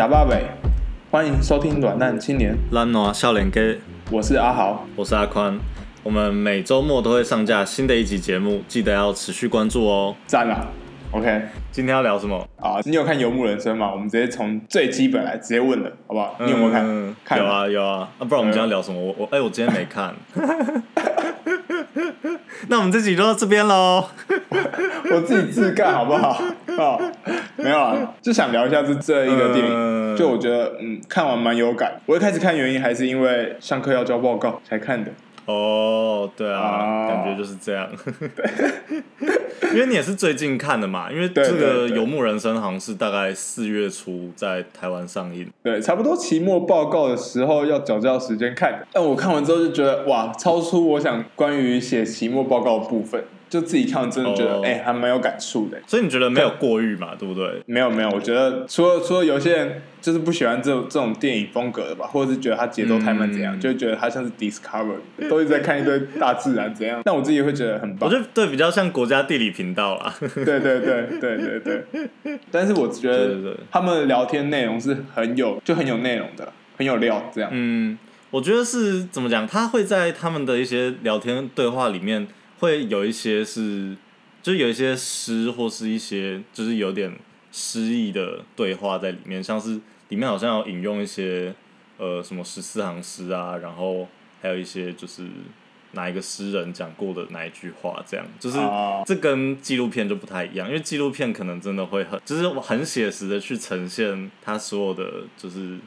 假爸北，欢迎收听软烂青年。烂暖少年家，我是阿豪，我是阿宽。我们每周末都会上架新的一集节目，记得要持续关注哦。赞了，OK。今天要聊什么啊？你有看《游牧人生》吗？我们直接从最基本来直接问了，好不好？你有没有看？嗯、看有啊有啊。啊，不然我们今天要聊什么？我我哎、欸，我今天没看。那我们这集就到这边喽。我自己自干好不好？好，没有啊，就想聊一下这这一个电影。嗯、就我觉得，嗯，看完蛮有感。我一开始看原因还是因为上课要交报告才看的。哦，对啊，啊感觉就是这样。因为你也是最近看的嘛，因为这个《游牧人生》好像是大概四月初在台湾上映。对，差不多期末报告的时候要缴交时间看的。但我看完之后就觉得，哇，超出我想关于写期末报告的部分。就自己看，真的觉得哎、oh. 欸，还蛮有感触的。所以你觉得没有过誉嘛？对不对？没有没有，我觉得除了除了有些人就是不喜欢这种这种电影风格的吧，或者是觉得它节奏太慢怎样，嗯、就觉得它像是 Discovery，都一直在看一堆大自然怎样。但我自己会觉得很棒。我觉得对，比较像国家地理频道啦。对对对对对对。但是我觉得他们的聊天内容是很有就很有内容的，很有料这样。嗯，我觉得是怎么讲？他会在他们的一些聊天对话里面。会有一些是，就是有一些诗或是一些就是有点诗意的对话在里面，像是里面好像有引用一些呃什么十四行诗啊，然后还有一些就是哪一个诗人讲过的哪一句话，这样就是这跟纪录片就不太一样，因为纪录片可能真的会很就是很写实的去呈现他所有的，就是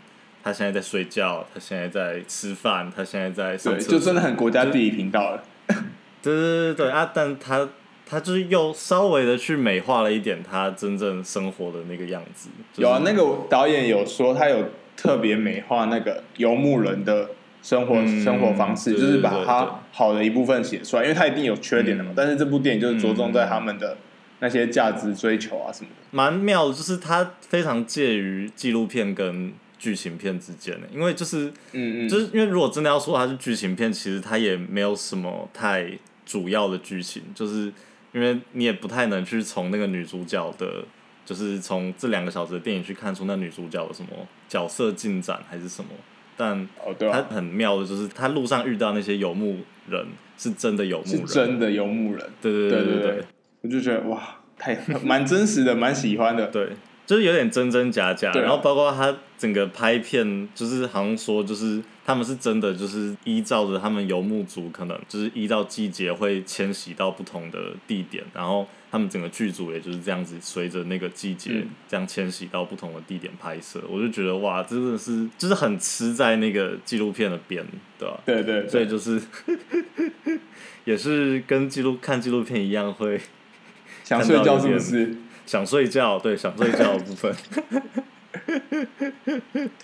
他现在在睡觉，他现在在吃饭，他现在在上厕所，就真的很国家地理频道了。对对对对啊！但他他就是又稍微的去美化了一点他真正生活的那个样子。就是、有啊，那个导演有说他有特别美化那个游牧人的生活、嗯、生活方式，就是把他好的一部分写出来，因为他一定有缺点的嘛。嗯、但是这部电影就是着重在他们的那些价值追求啊什么的。蛮妙的，就是他非常介于纪录片跟剧情片之间的，因为就是嗯嗯，就是因为如果真的要说它是剧情片，其实它也没有什么太。主要的剧情就是，因为你也不太能去从那个女主角的，就是从这两个小时的电影去看出那女主角有什么角色进展还是什么。但他很妙的就是，他路上遇到那些游牧人是真的游牧人，是真的游牧人。对对对对对，我就觉得哇，太蛮真实的，蛮喜欢的。对。就是有点真真假假，然后包括他整个拍片，就是好像说，就是他们是真的，就是依照着他们游牧族可能就是依照季节会迁徙到不同的地点，然后他们整个剧组也就是这样子随着那个季节这样迁徙到不同的地点拍摄，我就觉得哇，真的是就是很吃在那个纪录片的边，对吧？对对，所以就是 也是跟记录看纪录片一样会想睡觉，是不是？想睡觉，对，想睡觉的部分。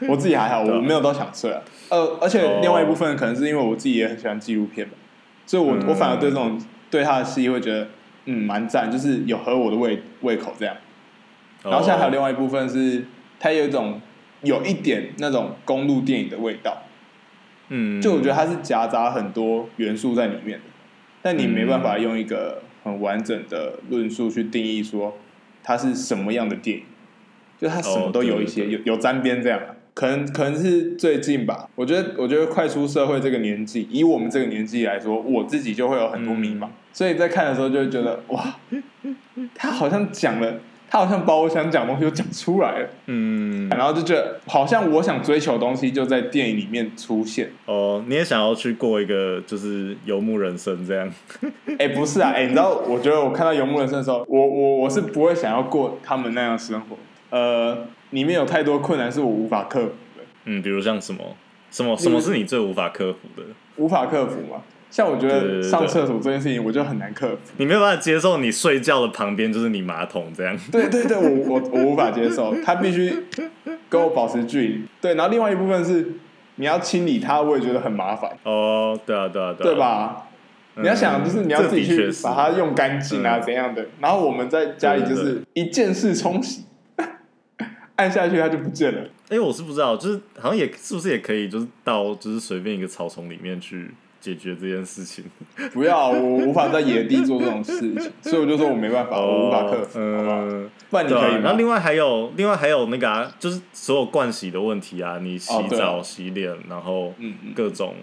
我自己还好，我没有到想睡啊。呃，而且另外一部分可能是因为我自己也很喜欢纪录片吧，所以我我反而对这种对他的戏会觉得嗯蛮赞，就是有合我的胃胃口这样。然后现在还有另外一部分是，它有一种有一点那种公路电影的味道。嗯，就我觉得它是夹杂很多元素在里面的，但你没办法用一个很完整的论述去定义说。它是什么样的电影？就它什么都有一些、oh, 有有沾边这样，可能可能是最近吧。我觉得我觉得快出社会这个年纪，以我们这个年纪来说，我自己就会有很多迷茫，嗯、所以在看的时候就会觉得哇，他好像讲了。他好像把我想讲的东西都讲出来了，嗯，然后就觉得好像我想追求的东西就在电影里面出现。哦，你也想要去过一个就是游牧人生这样？哎、欸，不是啊，哎、欸，你知道，我觉得我看到游牧人生的时候，我我我是不会想要过他们那样的生活。呃，里面有太多困难是我无法克服的。嗯，比如像什么什么什么是你最无法克服的？无法克服吗？像我觉得上厕所这件事情，我就很难克服。你没有办法接受你睡觉的旁边就是你马桶这样。对对对，我 我我无法接受，他必须跟我保持距离。对，然后另外一部分是你要清理它，我也觉得很麻烦。哦，对啊，对啊，对啊，对吧？你要想，就是你要自己去把它用干净啊，怎样的？然后我们在家里就是一键式冲洗，按下去它就不见了。哎，我是不知道，就是好像也是不是也可以，就是到就是随便一个草丛里面去。解决这件事情。不要，我无法在野地做这种事情，所以我就说我没办法，哦、我无法克服，好不好？不然你可以吗？然后另外还有，另外还有那个啊，就是所有盥洗的问题啊，你洗澡、哦、洗脸，然后各种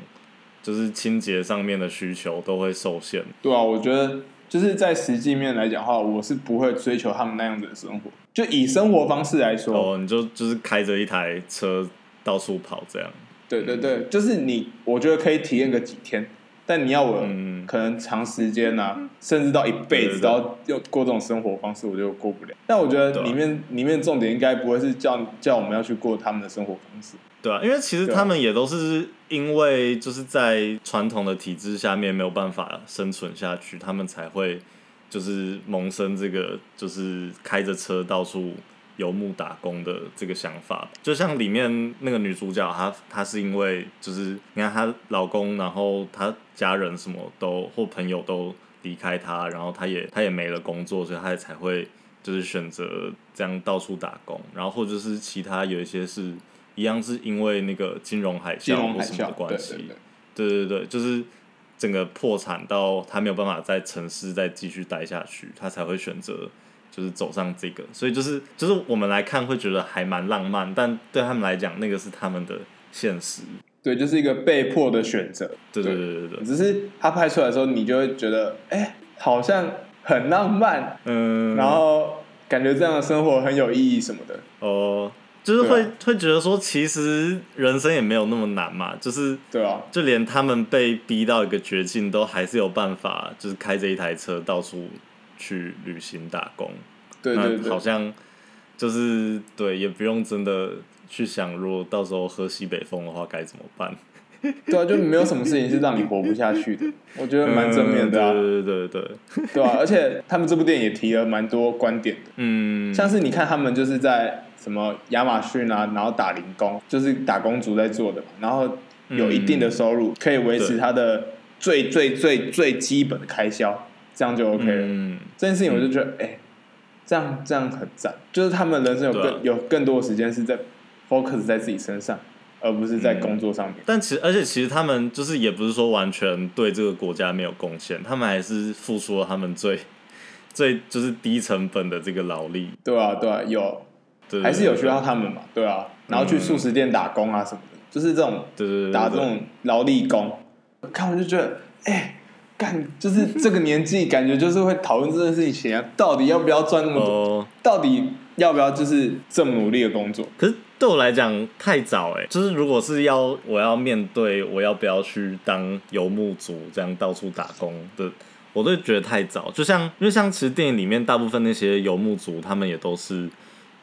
就是清洁上面的需求都会受限。对啊，我觉得就是在实际面来讲的话，我是不会追求他们那样子的生活。就以生活方式来说，哦，你就就是开着一台车到处跑这样。对对对，就是你，我觉得可以体验个几天。但你要我可能长时间呐、啊，甚至到一辈子都要要过这种生活方式，我就过不了。但我觉得里面里面重点应该不会是叫叫我们要去过他们的生活方式，对啊，因为其实他们也都是因为就是在传统的体制下面没有办法生存下去，他们才会就是萌生这个就是开着车到处。游牧打工的这个想法，就像里面那个女主角，她她是因为就是你看她老公，然后她家人什么都或朋友都离开她，然后她也她也没了工作，所以她也才会就是选择这样到处打工，然后或者是其他有一些是一样是因为那个金融海啸或什么的关系，对对对，就是整个破产到她没有办法在城市再继续待下去，她才会选择。就是走上这个，所以就是就是我们来看会觉得还蛮浪漫，但对他们来讲，那个是他们的现实。对，就是一个被迫的选择。对对对对对。只是他拍出来的时候，你就会觉得，哎、欸，好像很浪漫。嗯。然后感觉这样的生活很有意义什么的。哦，就是会、啊、会觉得说，其实人生也没有那么难嘛，就是对啊，就连他们被逼到一个绝境，都还是有办法，就是开着一台车到处。去旅行打工，对对对，那好像就是对，也不用真的去想，如果到时候喝西北风的话该怎么办？对啊，就没有什么事情是让你活不下去的，我觉得蛮正面的啊。对对对对，对啊，而且他们这部电影也提了蛮多观点的，嗯，像是你看他们就是在什么亚马逊啊，然后打零工，就是打工族在做的嘛，然后有一定的收入，可以维持他的最最最最基本的开销。这样就 OK 了。嗯，这件事情我就觉得，哎、这样这样很赞。就是他们人生有更、啊、有更多的时间是在 focus 在自己身上，而不是在工作上面。嗯、但其实，而且其实他们就是也不是说完全对这个国家没有贡献，他们还是付出了他们最最就是低成本的这个劳力。对啊，对啊，有，对还是有需要他们嘛？对啊，然后去素食店打工啊什么的，就是这种，对对对，打这种劳力工，看我就觉得，哎、欸。干就是这个年纪，感觉就是会讨论这件事情啊，到底要不要赚那么多？哦、到底要不要就是这么努力的工作？可是对我来讲太早哎，就是如果是要我要面对我要不要去当游牧族这样到处打工的，我都觉得太早。就像因为像其实电影里面大部分那些游牧族，他们也都是。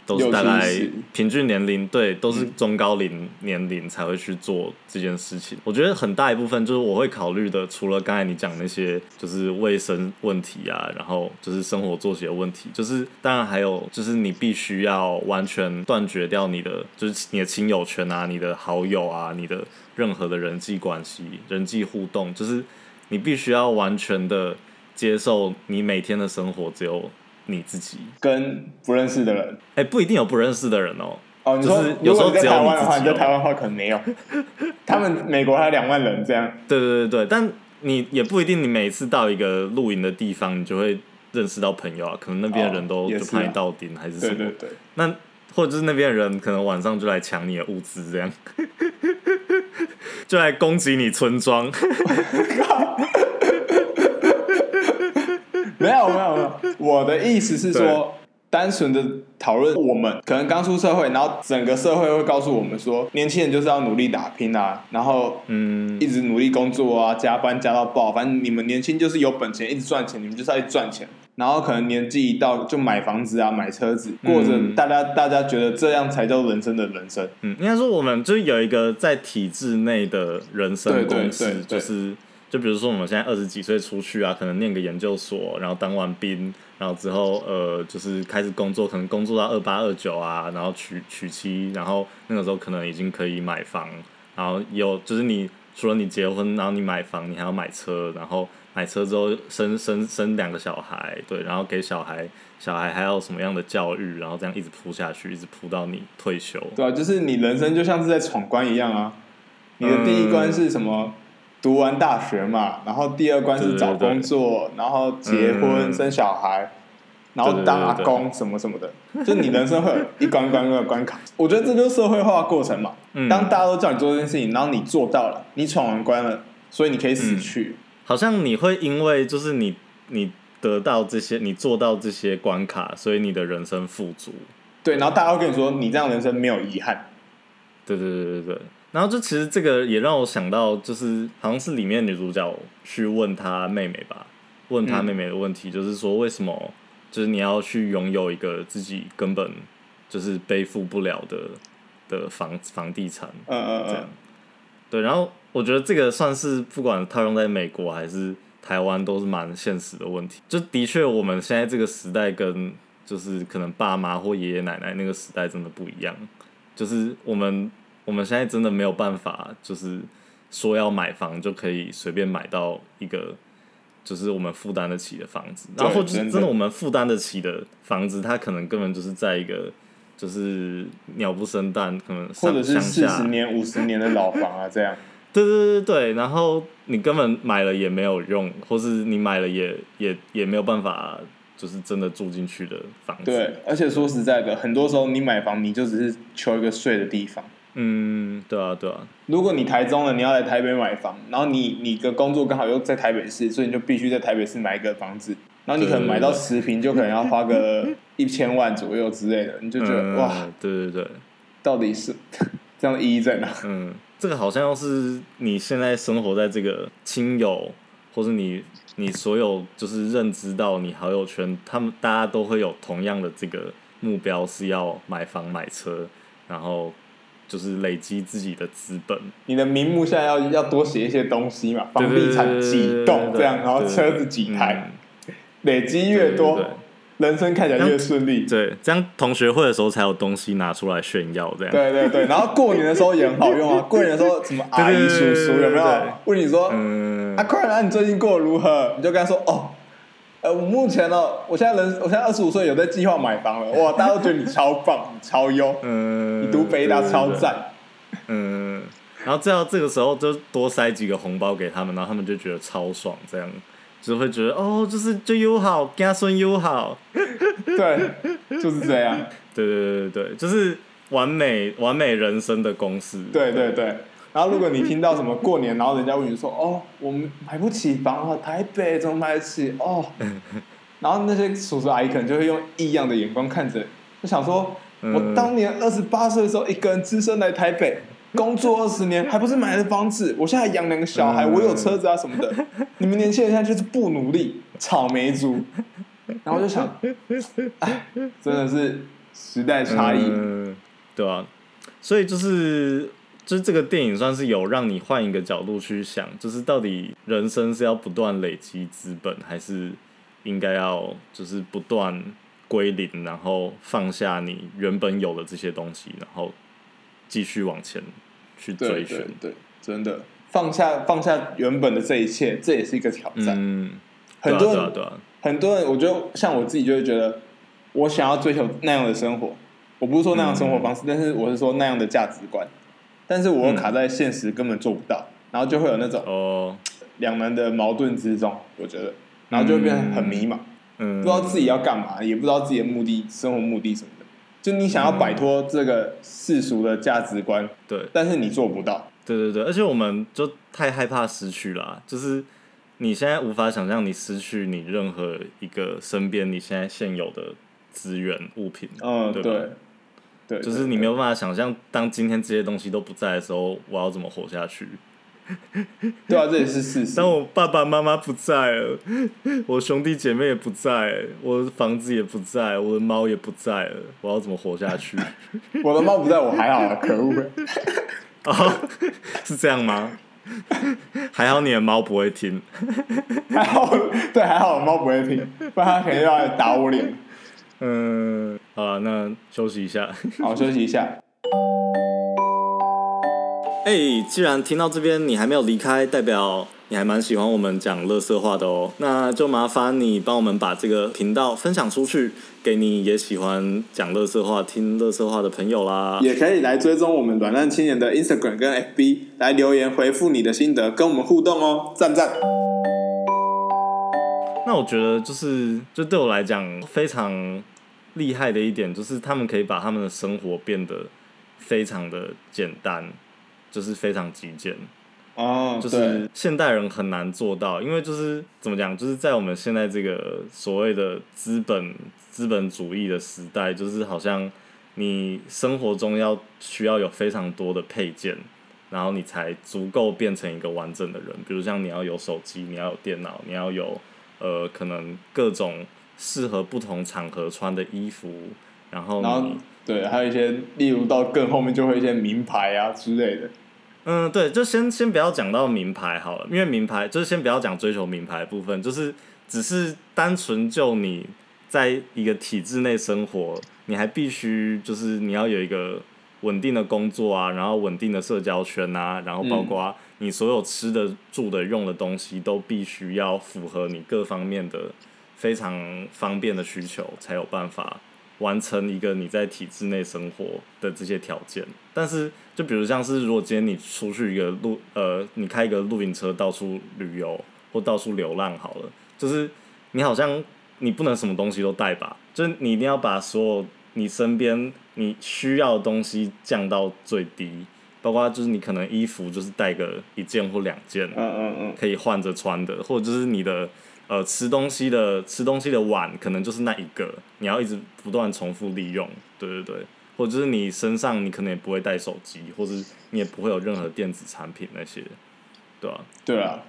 都是大概平均年龄，对，都是中高龄年龄才会去做这件事情。我觉得很大一部分就是我会考虑的，除了刚才你讲那些，就是卫生问题啊，然后就是生活作息的问题，就是当然还有就是你必须要完全断绝掉你的，就是你的亲友圈啊，你的好友啊，你的任何的人际关系、人际互动，就是你必须要完全的接受你每天的生活只有。你自己跟不认识的人，哎、欸，不一定有不认识的人哦。哦，你说有时候在台湾的话，你在台湾的话可能没有。他们美国还有两万人这样。对对对对，但你也不一定，你每次到一个露营的地方，你就会认识到朋友啊。可能那边的人都就怕你到顶还是什么。对对对。那或者是那边的人可能晚上就来抢你的物资，这样，就来攻击你村庄。没有没有没有，我的意思是说，单纯的讨论我们可能刚出社会，然后整个社会会告诉我们说，年轻人就是要努力打拼啊，然后嗯，一直努力工作啊，加班加到爆，反正你们年轻就是有本钱，一直赚钱，你们就是要去赚钱，然后可能年纪一到就买房子啊，买车子，过着大家大家觉得这样才叫人生的人生。嗯，应该说我们就是有一个在体制内的人生公式，就是。就比如说我们现在二十几岁出去啊，可能念个研究所，然后当完兵，然后之后呃就是开始工作，可能工作到二八二九啊，然后娶娶妻，然后那个时候可能已经可以买房，然后有就是你除了你结婚，然后你买房，你还要买车，然后买车之后生生生两个小孩，对，然后给小孩小孩还要什么样的教育，然后这样一直铺下去，一直铺到你退休。对啊，就是你人生就像是在闯关一样啊，你的第一关是什么？读完大学嘛，然后第二关是找工作，然后结婚、嗯、生小孩，然后当阿公什么什么的，就你人生会有一关关关关卡。我觉得这就是社会化过程嘛。嗯、当大家都叫你做这件事情，然后你做到了，你闯完关了，所以你可以死去。嗯、好像你会因为就是你你得到这些，你做到这些关卡，所以你的人生富足。对，然后大家会跟你说，你这样人生没有遗憾。对对对对对。然后就其实这个也让我想到，就是好像是里面女主角去问她妹妹吧，问她妹妹的问题，就是说为什么就是你要去拥有一个自己根本就是背负不了的的房房地产，嗯嗯这样。对，然后我觉得这个算是不管套用在美国还是台湾都是蛮现实的问题。就的确我们现在这个时代跟就是可能爸妈或爷爷奶奶那个时代真的不一样，就是我们。我们现在真的没有办法，就是说要买房就可以随便买到一个，就是我们负担得起的房子。然后就是真的我们负担得起的房子，它可能根本就是在一个就是鸟不生蛋，可能或者是四十年、五十年的老房啊，这样。对对对对，然后你根本买了也没有用，或是你买了也也也没有办法，就是真的住进去的房子。对，而且说实在的，很多时候你买房，你就只是求一个睡的地方。嗯，对啊，对啊。如果你台中了，你要来台北买房，然后你你的工作刚好又在台北市，所以你就必须在台北市买一个房子，然后你可能买到十平，就可能要花个 一千万左右之类的，你就觉得、嗯、哇，对对对，到底是 这样的意义在哪？嗯，这个好像要是你现在生活在这个亲友，或是你你所有就是认知到你好友圈，他们大家都会有同样的这个目标，是要买房买车，然后。就是累积自己的资本，你的名目现在要要多写一些东西嘛，房地产几栋这样，然后车子几台，累积越多，人生看起来越顺利。对，这样同学会的时候才有东西拿出来炫耀，这样。对对对，然后过年的时候也很好用啊，过年的时候什么阿姨叔叔有没有问你说，阿快啊，你最近过得如何？你就跟他说哦。呃，我目前呢，我现在人，我现在二十五岁，有在计划买房了。哇，大家都觉得你超棒，你超优，嗯，你读北大超赞，嗯，然后这样这个时候就多塞几个红包给他们，然后他们就觉得超爽，这样就会觉得哦，就是就友好，家孙友好，对，就是这样，对对对对，就是完美完美人生的公式，对对对。然后，如果你听到什么过年，然后人家问你说：“哦，我们买不起房啊，台北怎么买得起？”哦，然后那些叔叔阿姨可能就会用异样的眼光看着，就想说：“我当年二十八岁的时候，一个人只身来台北工作二十年，还不是买了房子？我现在还养两个小孩，我有车子啊什么的。你们年轻人现在就是不努力，草莓族。”然后我就想，哎，真的是时代差异，嗯，对啊，所以就是。就是这个电影算是有让你换一个角度去想，就是到底人生是要不断累积资本，还是应该要就是不断归零，然后放下你原本有的这些东西，然后继续往前去追寻。对，对，对，真的放下放下原本的这一切，这也是一个挑战。嗯，很多人，很多人，我觉得像我自己就会觉得，我想要追求那样的生活。我不是说那样的生活方式，嗯，但是我是说那样的价值观。但是我又卡在现实，根本做不到，嗯、然后就会有那种两难的矛盾之中，我觉得，然后就会变得很迷茫，嗯，不知道自己要干嘛，也不知道自己的目的、生活目的什么的。就你想要摆脱这个世俗的价值观，对、嗯，但是你做不到。对对对，而且我们就太害怕失去了、啊，就是你现在无法想象你失去你任何一个身边你现在现有的资源物品，嗯，对。对对，就是你没有办法想象，当今天这些东西都不在的时候，我要怎么活下去？对啊，这也是事实。当我爸爸妈妈不在了，我兄弟姐妹也不在，我的房子也不在，我的猫也不在了，我要怎么活下去？我的猫不在，我还好啊，可恶！哦，是这样吗？还好你的猫不会听，还好，对，还好我猫不会听，不然它肯定要来打我脸。嗯，好了，那休息一下。好，休息一下。哎、欸，既然听到这边你还没有离开，代表你还蛮喜欢我们讲乐色话的哦，那就麻烦你帮我们把这个频道分享出去，给你也喜欢讲乐色话、听乐色话的朋友啦。也可以来追踪我们软烂青年的 Instagram 跟 FB，来留言回复你的心得，跟我们互动哦，赞赞。那我觉得就是，就对我来讲非常厉害的一点，就是他们可以把他们的生活变得非常的简单，就是非常极简。哦，就是现代人很难做到，因为就是怎么讲，就是在我们现在这个所谓的资本资本主义的时代，就是好像你生活中要需要有非常多的配件，然后你才足够变成一个完整的人。比如像你要有手机，你要有电脑，你要有呃可能各种适合不同场合穿的衣服，然后你然后对，还有一些例如到更后面就会一些名牌啊之类的。嗯，对，就先先不要讲到名牌好了，因为名牌就是先不要讲追求名牌的部分，就是只是单纯就你在一个体制内生活，你还必须就是你要有一个稳定的工作啊，然后稳定的社交圈啊，然后包括你所有吃的、住的、用的东西都必须要符合你各方面的非常方便的需求，才有办法。完成一个你在体制内生活的这些条件，但是就比如像是如果今天你出去一个露呃，你开一个露营车到处旅游或到处流浪好了，就是你好像你不能什么东西都带吧，就是你一定要把所有你身边你需要的东西降到最低，包括就是你可能衣服就是带个一件或两件，嗯嗯嗯，可以换着穿的，或者就是你的。呃，吃东西的吃东西的碗可能就是那一个，你要一直不断重复利用，对对对，或者就是你身上你可能也不会带手机，或者你也不会有任何电子产品那些，对吧？对啊。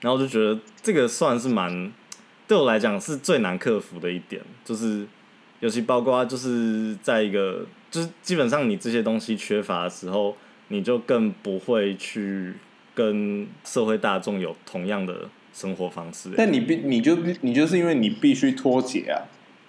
然后我就觉得这个算是蛮对我来讲是最难克服的一点，就是尤其包括就是在一个就是基本上你这些东西缺乏的时候，你就更不会去跟社会大众有同样的。生活方式，但你必你就你就是因为你必须脱节啊，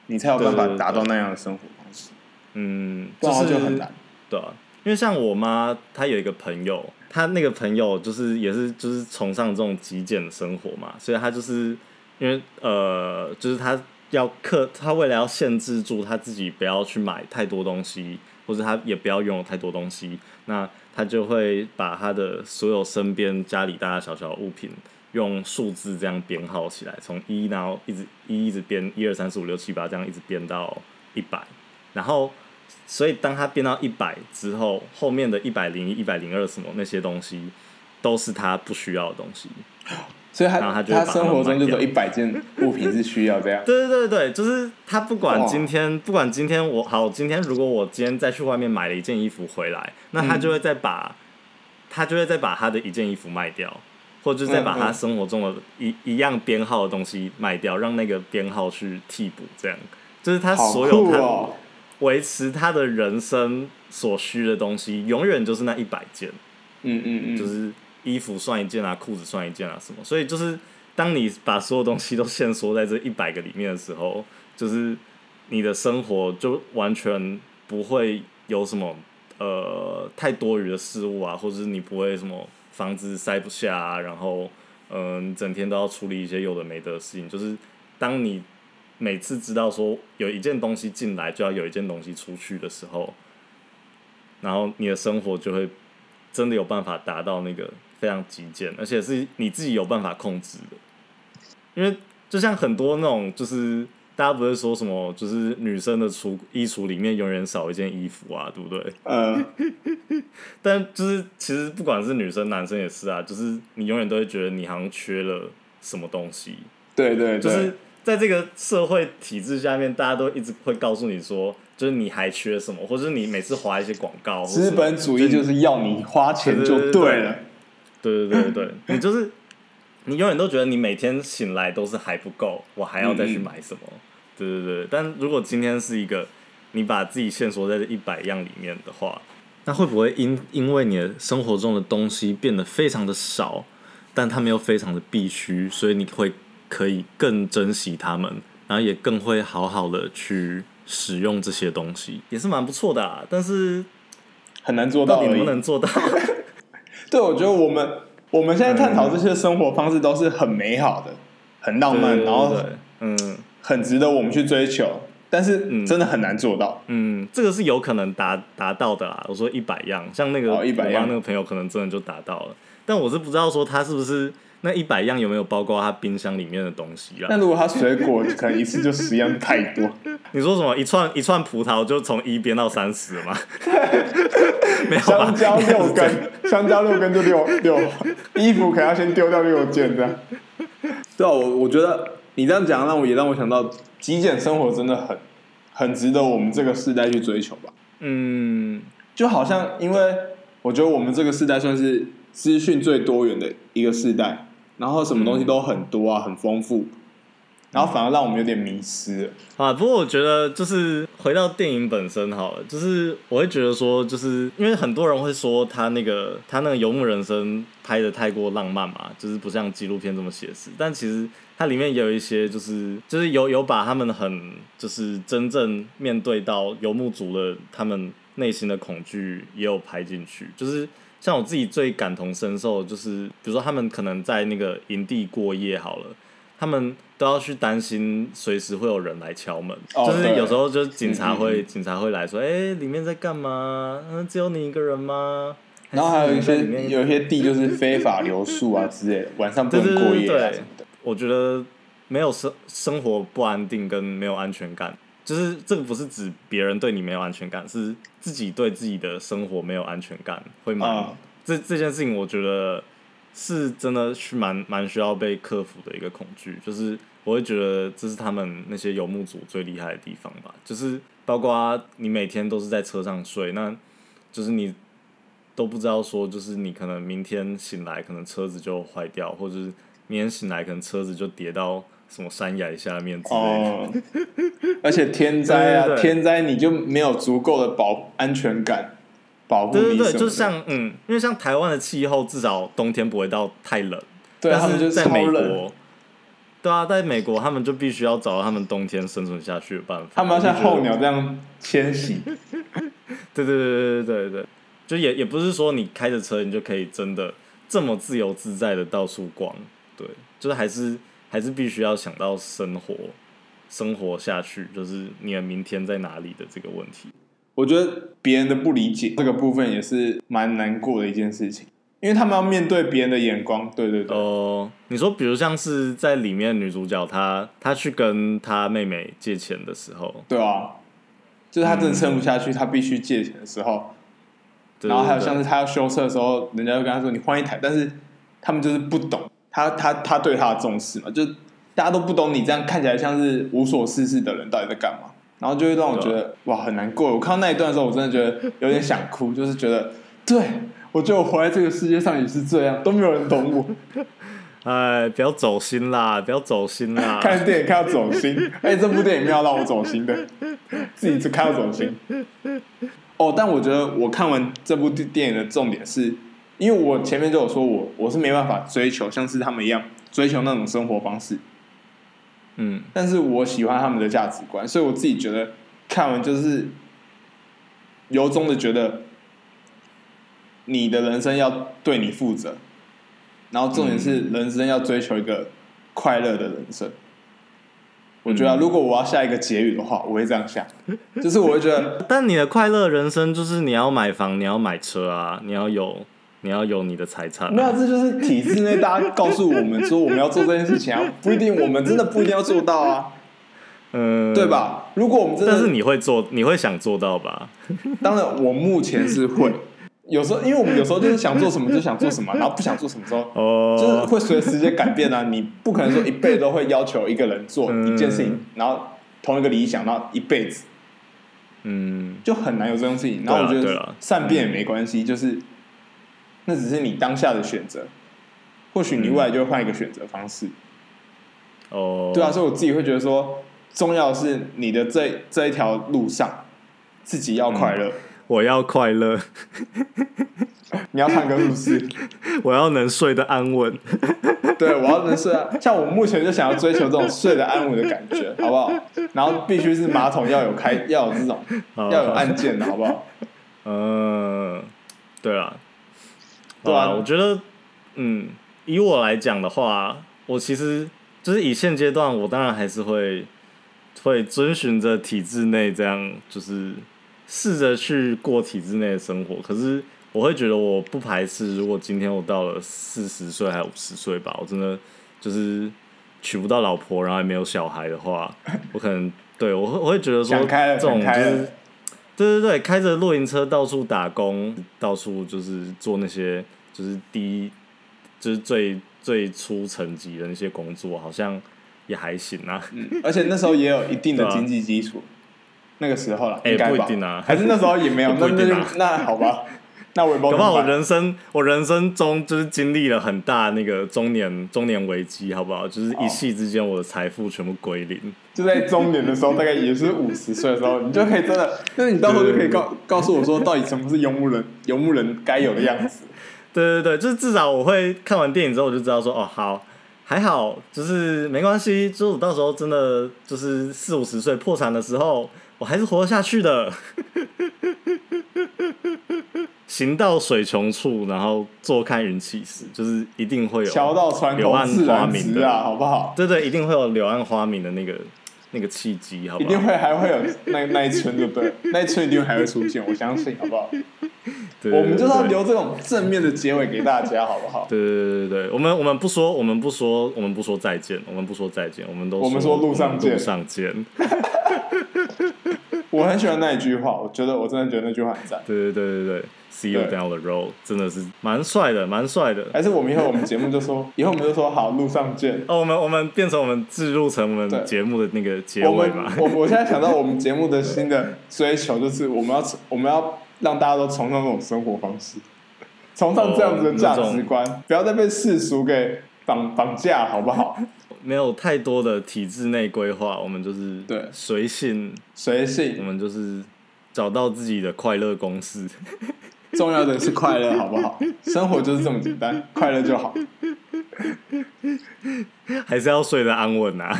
你才有办法达到那样的生活方式。嗯，不然就很难。对啊，因为像我妈，她有一个朋友，她那个朋友就是也是就是崇尚这种极简的生活嘛，所以她就是因为呃，就是她要克，她为了要限制住她自己不要去买太多东西，或者她也不要拥有太多东西，那她就会把她的所有身边家里大大小小的物品。用数字这样编号起来，从一然后一直一一直编一二三四五六七八这样一直编到一百，然后所以当他编到一百之后，后面的一百零一、一百零二什么那些东西都是他不需要的东西，所以他然后他就他生活中就有一百件物品是需要这样。对对对对，就是他不管今天不管今天我好，今天如果我今天再去外面买了一件衣服回来，那他就会再把、嗯、他就会再把他的一件衣服卖掉。或者再把他生活中的一一样编号的东西卖掉，让那个编号去替补，这样就是他所有他维持他的人生所需的东西，永远就是那一百件。嗯嗯嗯，就是衣服算一件啊，裤子算一件啊，什么？所以就是当你把所有东西都限缩在这一百个里面的时候，就是你的生活就完全不会有什么呃太多余的事物啊，或者是你不会什么。房子塞不下，然后，嗯，整天都要处理一些有的没的事情。就是当你每次知道说有一件东西进来，就要有一件东西出去的时候，然后你的生活就会真的有办法达到那个非常极简，而且是你自己有办法控制的。因为就像很多那种就是。大家不是说什么，就是女生的橱衣橱里面永远少一件衣服啊，对不对？嗯。但就是其实不管是女生男生也是啊，就是你永远都会觉得你好像缺了什么东西。对对对。就是在这个社会体制下面，大家都一直会告诉你说，就是你还缺什么，或者你每次划一些广告。资本主义就是要你花钱就对了。对对对对，对，你就是你永远都觉得你每天醒来都是还不够，我还要再去买什么。嗯对对对，但如果今天是一个你把自己限缩在这一百样里面的话，那会不会因因为你的生活中的东西变得非常的少，但他们又非常的必须，所以你会可以更珍惜他们，然后也更会好好的去使用这些东西，也是蛮不错的啊。但是很难做到，到底能不能做到？对，我觉得我们我们现在探讨这些生活方式都是很美好的、很浪漫，然后嗯，很值得我们去追求，但是真的很难做到。嗯，这个是有可能达达到的啦。我说一百样，像那个哦100样那个朋友可能真的就达到了，但我是不知道说他是不是那一百样有没有包括他冰箱里面的东西啦。那如果他水果可能一次就十样太多，你说什么一串一串葡萄就从一编到三十了吗？没有香蕉六根，香蕉六根就六六，衣服可能要先丢掉六件这样。对啊，我我觉得你这样讲，让我也让我想到极简生活真的很很值得我们这个时代去追求吧。嗯，就好像因为我觉得我们这个时代算是资讯最多元的一个时代，然后什么东西都很多啊，很丰富。然后反而让我们有点迷失啊！不过我觉得就是回到电影本身好了，就是我会觉得说，就是因为很多人会说他那个他那个《游牧人生》拍的太过浪漫嘛，就是不像纪录片这么写实。但其实它里面也有一些，就是就是有有把他们很就是真正面对到游牧族的他们内心的恐惧也有拍进去。就是像我自己最感同身受，就是比如说他们可能在那个营地过夜好了。他们都要去担心，随时会有人来敲门，哦、就是有时候就是警察会警察会来说，哎、欸，里面在干嘛？嗯，只有你一个人吗？然后还有一些有一些地就是非法留宿啊 之类的，晚上不能过夜。我觉得没有生生活不安定跟没有安全感，就是这个不是指别人对你没有安全感，是自己对自己的生活没有安全感，会吗？嗯、这这件事情我觉得。是真的是蛮蛮需要被克服的一个恐惧，就是我会觉得这是他们那些游牧族最厉害的地方吧，就是包括你每天都是在车上睡，那就是你都不知道说，就是你可能明天醒来，可能车子就坏掉，或者是明天醒来，可能车子就跌到什么山崖下面之类的。哦，而且天灾啊，对对对，天灾你就没有足够的保安全感。对对对，就像嗯，因为像台湾的气候，至少冬天不会到太冷。对，但是在美国，对啊，在美国他们就必须要找到他们冬天生存下去的办法。他们要像候鸟这样迁徙。对对对对对对对，就也也不是说你开着车你就可以真的这么自由自在的到处逛。对，就是还是还是必须要想到生活，生活下去，就是你的明天在哪里的这个问题。我觉得别人的不理解这个部分也是蛮难过的一件事情，因为他们要面对别人的眼光。对对对。哦、呃，你说，比如像是在里面女主角她她去跟她妹妹借钱的时候，对啊，就是她真的撑不下去，她、嗯、必须借钱的时候，然后还有像是她要修车的时候，人家就跟她说你换一台，但是他们就是不懂她她她对她的重视嘛，就大家都不懂你这样看起来像是无所事事的人到底在干嘛。然后就会让我觉得哇很难过。我看到那一段的时候，我真的觉得有点想哭，就是觉得，对，我觉得我活在这个世界上也是这样，都没有人懂我。哎，不要走心啦，不要走心啦。看电影看到走心，哎，这部电影没有让我走心的，自己只看到走心。哦，但我觉得我看完这部电影的重点是，因为我前面就有说我我是没办法追求像是他们一样追求那种生活方式。嗯，但是我喜欢他们的价值观，所以我自己觉得看完就是由衷的觉得，你的人生要对你负责，然后重点是人生要追求一个快乐的人生。我觉得如果我要下一个结语的话，我会这样想，就是我会觉得，但你的快乐人生就是你要买房，你要买车啊，你要有。你要有你的财产，没有，这就是体制内大家告诉我们说我们要做这件事情啊，不一定，我们真的不一定要做到啊，嗯，对吧？如果我们真的，但是你会做，你会想做到吧？当然，我目前是会，有时候，因为我们有时候就是想做什么就想做什么，然后不想做什么时候，哦，就是会随着时间改变啊。你不可能说一辈子都会要求一个人做一件事情，然后同一个理想，然后一辈子，嗯，就很难有这种事情。然后我觉得善变也没关系，就是。那只是你当下的选择，或许你未来就会换一个选择方式。哦、嗯，对啊，所以我自己会觉得说，重要的是你的这这一条路上，自己要快乐、嗯。我要快乐，你要唱歌是不是？我要能睡得安稳。对，我要能睡啊。像我目前就想要追求这种睡得安稳的感觉，好不好？然后必须是马桶要有开，要有这种，要有按键的，好不好？嗯，对啊。对啊，我觉得，嗯，以我来讲的话，我其实就是以现阶段，我当然还是会会遵循着体制内这样，就是试着去过体制内的生活。可是我会觉得，我不排斥，如果今天我到了四十岁还五十岁吧，我真的就是娶不到老婆，然后也没有小孩的话，我可能对我会我会觉得说，这种就是。对对对，开着露营车到处打工，到处就是做那些就是第一，就是最最初层级的那些工作，好像也还行啊。嗯，而且那时候也有一定的经济基础，啊、那个时候了，应该吧？欸、不一定啊，还是那时候也没有，那那那好吧。那我也不知道，我人生我人生中就是经历了很大那个中年中年危机，好不好？就是一夕之间，我的财富全部归零。就在中年的时候，大概也是五十岁的时候，你就可以真的，那你到时候就可以告告诉我说，到底什么是游牧人游牧人该有的样子？对对对，就是至少我会看完电影之后，我就知道说，哦，好，还好，就是没关系，就是我到时候真的就是四五十岁破产的时候，我还是活得下去的。行到水穷处，然后坐看云起时，就是一定会有桥到船头自然直啊，好不好？对对，一定会有柳暗花明的那个那个契机，好不好？一定会还会有那那一村，就对，那一村一定还会出现，我相信，好不好？对，我们就是要留这种正面的结尾给大家，好不好？对对对对，我们我们不说，我们不说，我们不说再见，我们不说再见，我们都说我们说路上见，路上见。我很喜欢那一句话，我觉得我真的觉得那句话很赞。对对对对对，See you down the road，真的是蛮帅的，蛮帅的。还是我们以后我们节目就说，以后我们就说好，路上见。哦，我们我们变成我们自入成我们节目的那个结尾吧。我我现在想到我们节目的新的追求，就是我们要我们要让大家都崇尚这种生活方式，崇尚这样子的价值观，哦、不要再被世俗给绑绑架，好不好？没有太多的体制内规划，我们就是对随性随性，我们就是找到自己的快乐公式。重要的是快乐，好不好？生活就是这么简单，快乐就好。还是要睡得安稳啊。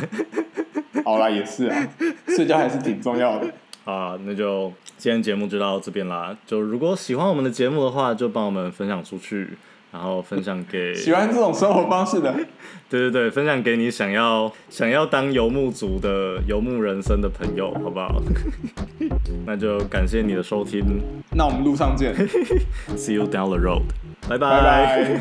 好啦，也是啊，睡觉还是挺重要的。啊，那就今天节目就到这边啦。就如果喜欢我们的节目的话，就帮我们分享出去。然后分享给喜欢这种生活方式的，对对对，分享给你想要想要当游牧族的游牧人生的朋友，好不好？那就感谢你的收听，那我们路上见，See you down the road，拜拜。